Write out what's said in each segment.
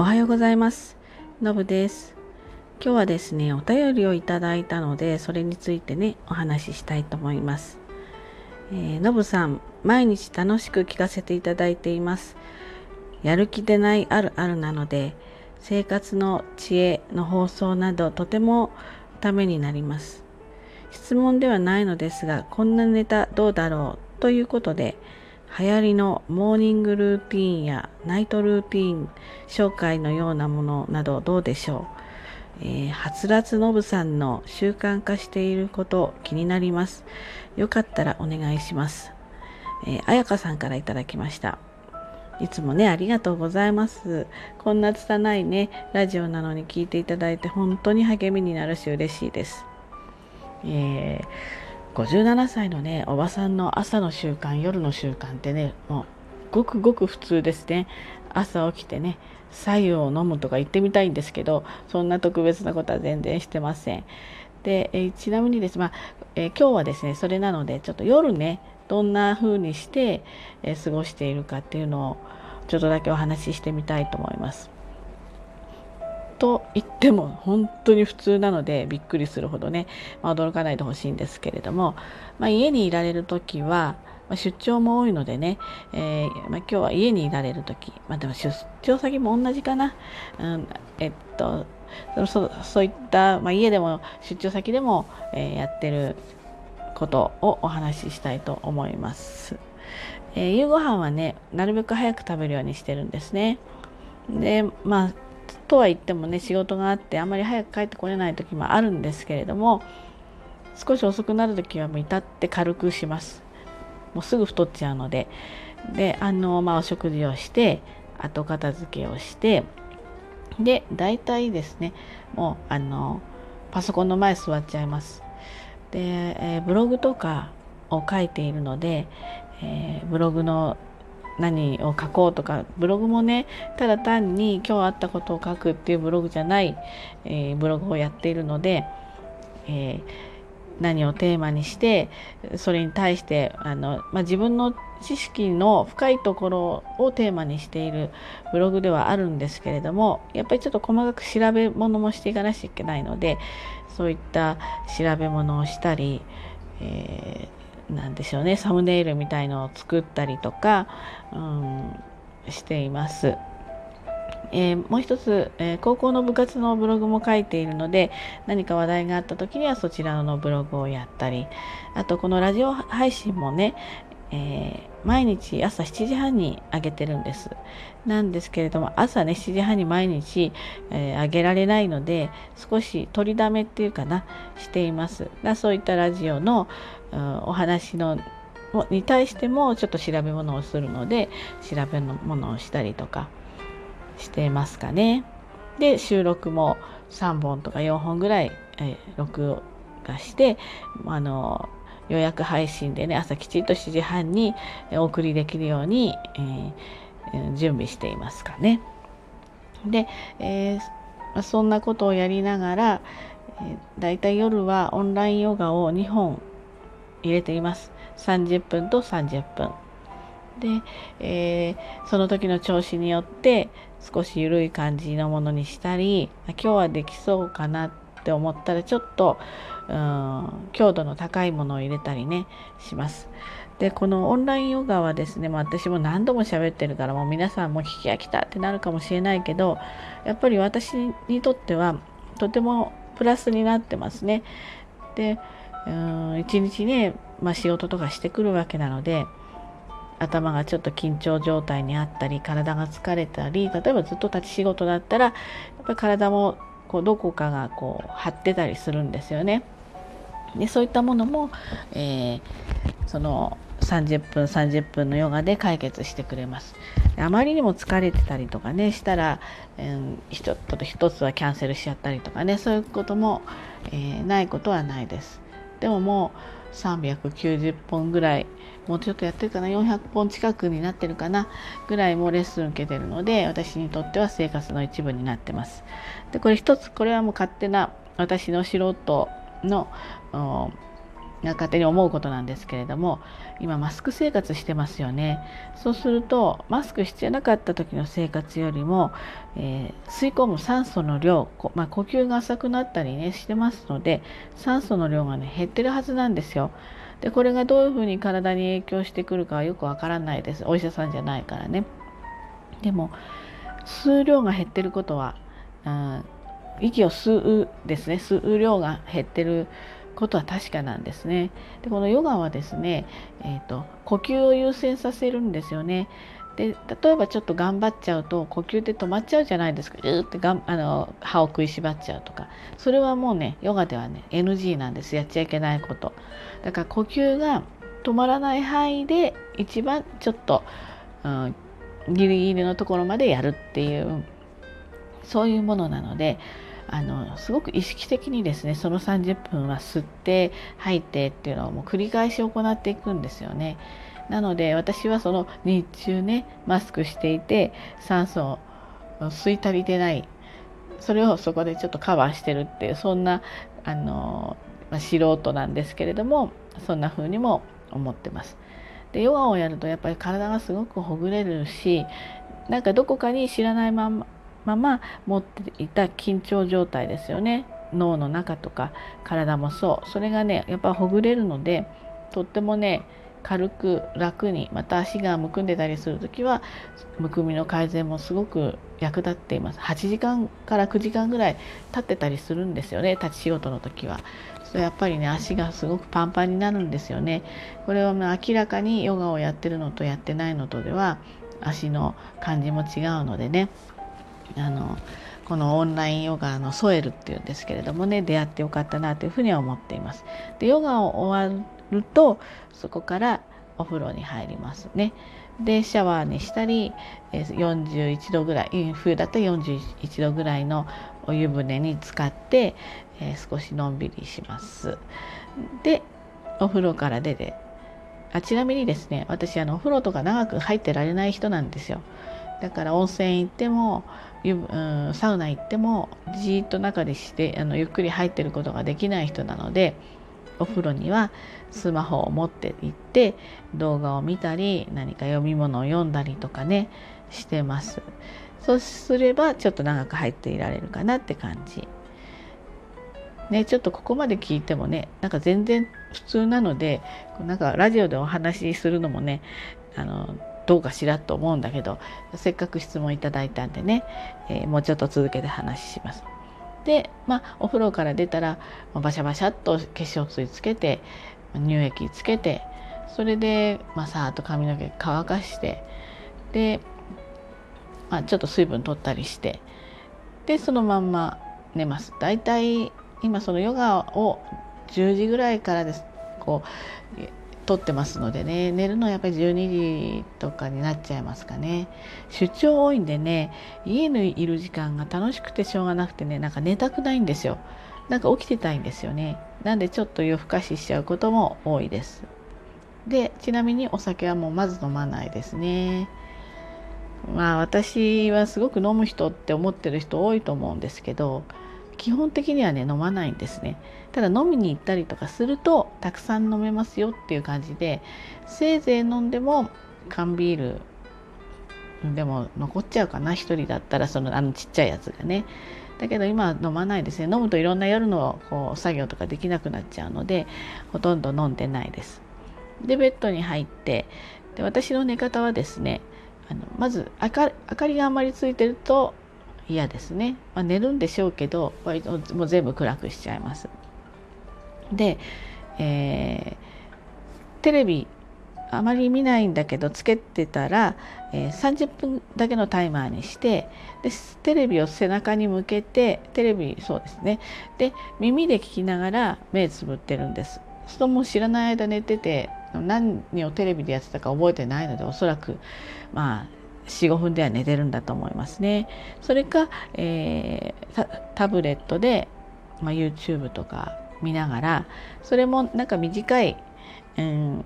おはようございます。のぶです。今日はですねお便りをいただいたのでそれについてねお話ししたいと思います。えー、のぶさん毎日楽しく聞かせていただいています。やる気でないあるあるなので生活の知恵の放送などとてもためになります。質問ではないのですがこんなネタどうだろうということで流行りのモーニングルーティンやナイトルーティン紹介のようなものなどどうでしょう、えー、はつらつのぶさんの習慣化していること気になりますよかったらお願いします、え、あやかさんからいただきましたいつもね、ありがとうございます。こんな拙いね、ラジオなのに聞いていただいて本当に励みになるし嬉しいです。えー、57歳のね、おばさんの朝の習慣、夜の習慣ってね、もうごくごく普通ですね。朝起きてね、白湯を飲むとか言ってみたいんですけど、そんな特別なことは全然してません。で、え、ちなみにです、まあえ、今日はですね、それなので、ちょっと夜ね、どんな風にして、え過ごしているかっていうのをちょっとだけお話ししてみたいと思います。と言っても本当に普通なのでびっくりするほどね、まあ、驚かないでほしいんですけれども、まあ、家にいられる時は、まあ、出張も多いのでね、えー、ま今日は家にいられる時、までも出張先も同じかな、うん、えっとそそういった、ま家でも出張先でも、えー、やってることをお話ししたいと思います。えー、夕ご飯はねなるべく早く食べるようにしてるんですね。でまあとは言ってもね仕事があってあんまり早く帰ってこれない時もあるんですけれども少し遅くなる時はもう至って軽くします。もうすぐ太っちゃうので。であのまあお食事をして後片付けをしてで大体ですねもうあのパソコンの前座っちゃいます。で、えー、ブログとかを書いているので、えー、ブログの何を書こうとかブログもねただ単に今日あったことを書くっていうブログじゃない、えー、ブログをやっているので、え何をテーマにしてそれに対してあの、まあ、自分の知識の深いところをテーマにしているブログではあるんですけれどもやっぱりちょっと細かく調べ物もしていかなきゃいけないのでそういった調べ物をしたり、えー、なんでしょうねサムネイルみたいのを作ったりとか、うん、しています。えー、もう一つ、えー、高校の部活のブログも書いているので何か話題があった時にはそちらのブログをやったりあとこのラジオ配信もね、えー、毎日朝7時半に上げてるんです。なんですけれども朝ね7時半に毎日、えー、上げられないので少し取りだめっていうかなしています。がそういったラジオの、お話のに対してもちょっと調べ物をするので調べ物をしたりとかしてますかね。で収録も3本とか4本ぐらい、え、録画してあの予約配信でね朝きちんと7時半にお送りできるように、えー、準備していますかね。で、えー、そんなことをやりながら、えー、だいたい夜はオンラインヨガを2本入れています。30分と30分。で、えー、その時の調子によって少し緩い感じのものにしたり今日はできそうかなって思ったらちょっとうん強度の高いものを入れたりねします。でこのオンラインヨガはですね、ま、私も何度も喋ってるからもう皆さんも聞き飽きたってなるかもしれないけどやっぱり私にとってはとてもプラスになってますね。でうん一日ね、まあ、仕事とかしてくるわけなので頭がちょっと緊張状態にあったり体が疲れたり例えばずっと立ち仕事だったらやっぱり体もこうどこかがこう張ってたりするんですよね。でそういったものも、えー、その30分30分のヨガで解決してくれますあまりにも疲れてたりとかねしたら、えー、一つ一つはキャンセルしちゃったりとかねそういうことも、えー、ないことはないですでももう390本ぐらいもうちょっとやってるかな400本近くになってるかなぐらいもレッスン受けてるので私にとっては生活の一部になってます。でこれ一つこれはもう勝手な私の素人のが勝手に思うことなんですけれども今マスク生活してますよね。そうするとマスクしてなかった時の生活よりも、えー、吸い込む酸素の量、まあ、呼吸が浅くなったりねしてますので酸素の量がね減ってるはずなんですよ。でこれがどういうふうに体に影響してくるかはよくわからないです。お医者さんじゃないからね。でも吸う量が減ってることは、うん、息を吸うですね。吸う量が減ってることは確かなんですね。でこのヨガはですね、えーと、呼吸を優先させるんですよね。で例えばちょっと頑張っちゃうと呼吸って止まっちゃうじゃないですかうーってがんあの歯を食いしばっちゃうとかそれはもうねヨガではね NG なんですやっちゃいけないことだから呼吸が止まらない範囲で一番ちょっと、うん、ギリギリのところまでやるっていうそういうものなのであのすごく意識的にですねその30分は吸って吐いてっていうのをもう繰り返し行っていくんですよね。なので私はその日中ねマスクしていて酸素を吸い足りてないそれをそこでちょっとカバーしてるっていうそんなあの、まあ、素人なんですけれどもそんな風にも思ってます。でヨガをやるとやっぱり体がすごくほぐれるしなんかどこかに知らないまままま持っていた緊張状態ですよね。脳の中とか体もそう。それがねやっぱほぐれるのでとってもね軽く楽にまた足がむくんでたりする時はむくみの改善もすごく役立っています。8時間から9時間ぐらい立ってたりするんですよね立ち仕事の時は。それやっぱりね足がすごくパンパンになるんですよね。これは明らかにヨガをやってるのとやってないのとでは足の感じも違うのでね。あのこのオンラインヨガのソエルっていうんですけれどもね出会ってよかったなというふうには思っています。でヨガを終わるとそこからお風呂に入りますね。でシャワーにしたり41度ぐらい冬だと41度ぐらいのお湯船に浸かって、えー、少しのんびりします。でお風呂から出てあちなみにですね私あのお風呂とか長く入ってられない人なんですよ。だから温泉行ってもサウナ行ってもじーっと中でしてあのゆっくり入ってることができない人なのでお風呂にはスマホを持って行って動画を見たり何か読み物を読んだりとかねしてます。そうすればちょっと長く入っていられるかなって感じ。ねちょっとここまで聞いてもねなんか全然普通なのでなんかラジオでお話しするのもねあのどうかしらと思うんだけどせっかく質問いただいたんでね、えー、もうちょっと続けて話します。でまあお風呂から出たらバシャバシャっと化粧水つけて乳液つけてそれで、まあ、さーっと髪の毛乾かしてで、まあ、ちょっと水分取ったりしてでそのまんま寝ます。だいたい今そのヨガを10時ぐらいからですこう撮ってますのでね寝るのはやっぱり12時とかになっちゃいますかね。出張多いんでね家にいる時間が楽しくてしょうがなくてねなんか寝たくないんですよ。なんか起きてたいんですよね。なんでちょっと夜更かししちゃうことも多いです。でちなみにお酒はもうまず飲まないですね。まあ私はすごく飲む人って思ってる人多いと思うんですけど基本的にはね飲まないんですね。ただ飲みに行ったりとかするとたくさん飲めますよっていう感じでせいぜい飲んでも缶ビールでも残っちゃうかな1人だったらそのあのちっちゃいやつがね。だけど今は飲まないですね。飲むといろんな夜のこう作業とかできなくなっちゃうのでほとんど飲んでないです。でベッドに入ってで私の寝方はですねあのまず明かりがあまりついてると嫌ですね、まあ、寝るんでしょうけど割ともう全部暗くしちゃいます。で、えー、テレビあまり見ないんだけどつけてたら、えー、30分だけのタイマーにしてでテレビを背中に向けてテレビそうですね。で耳で聞きながら目つぶってるんです。人も知らない間寝てて何をテレビでやってたか覚えてないのでおそらくまあ45分では寝てるんだと思いますね。それか、えー、タブレットで、まあ、YouTube とか見ながらそれもなんか短い、うん、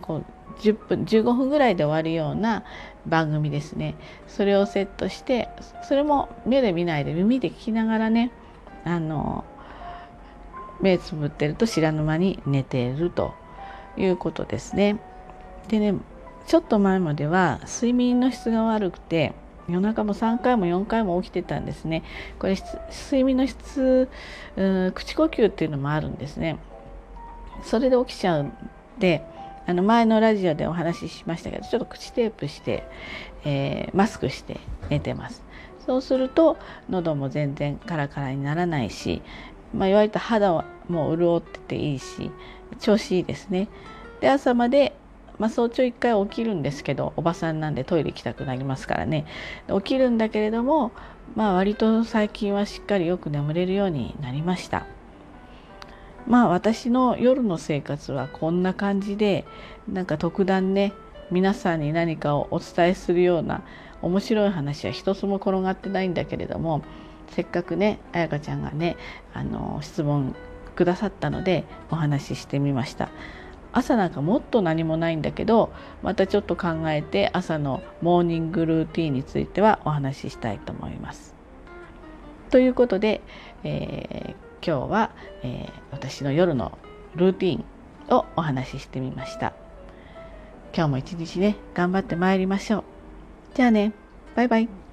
こう10分15分ぐらいで終わるような番組ですねそれをセットしてそれも目で見ないで耳で聞きながらねあの目つぶってると知らぬ間に寝ているということですね。でねちょっと前までは睡眠の質が悪くて夜中も3回も4回も起きてたんですね。これ睡眠の質口呼吸っていうのもあるんですね。それで起きちゃうんであの前のラジオでお話ししましたけどちょっと口テープして、えー、マスクして寝てます。そうすると喉も全然カラカラにならないし、まあ、言われた肌はもう潤ってていいし調子いいですね。で朝まで、まあ、早朝1回起きるんですけどおばさんなんでトイレ行きたくなりますからね起きるんだけれども、まあ、割と最近はしっかりよく眠れるようになりました。まあ私の夜の生活はこんな感じでなんか特段ね皆さんに何かをお伝えするような面白い話は一つも転がってないんだけれどもせっかくね彩香ちゃんがねあの質問くださったのでお話ししてみました朝なんかもっと何もないんだけどまたちょっと考えて朝のモーニングルーティンについてはお話ししたいと思います。ということで、えー今日は、えー、私の夜のルーティンをお話ししてみました。今日も一日ね頑張ってまいりましょう。じゃあね。バイバイ。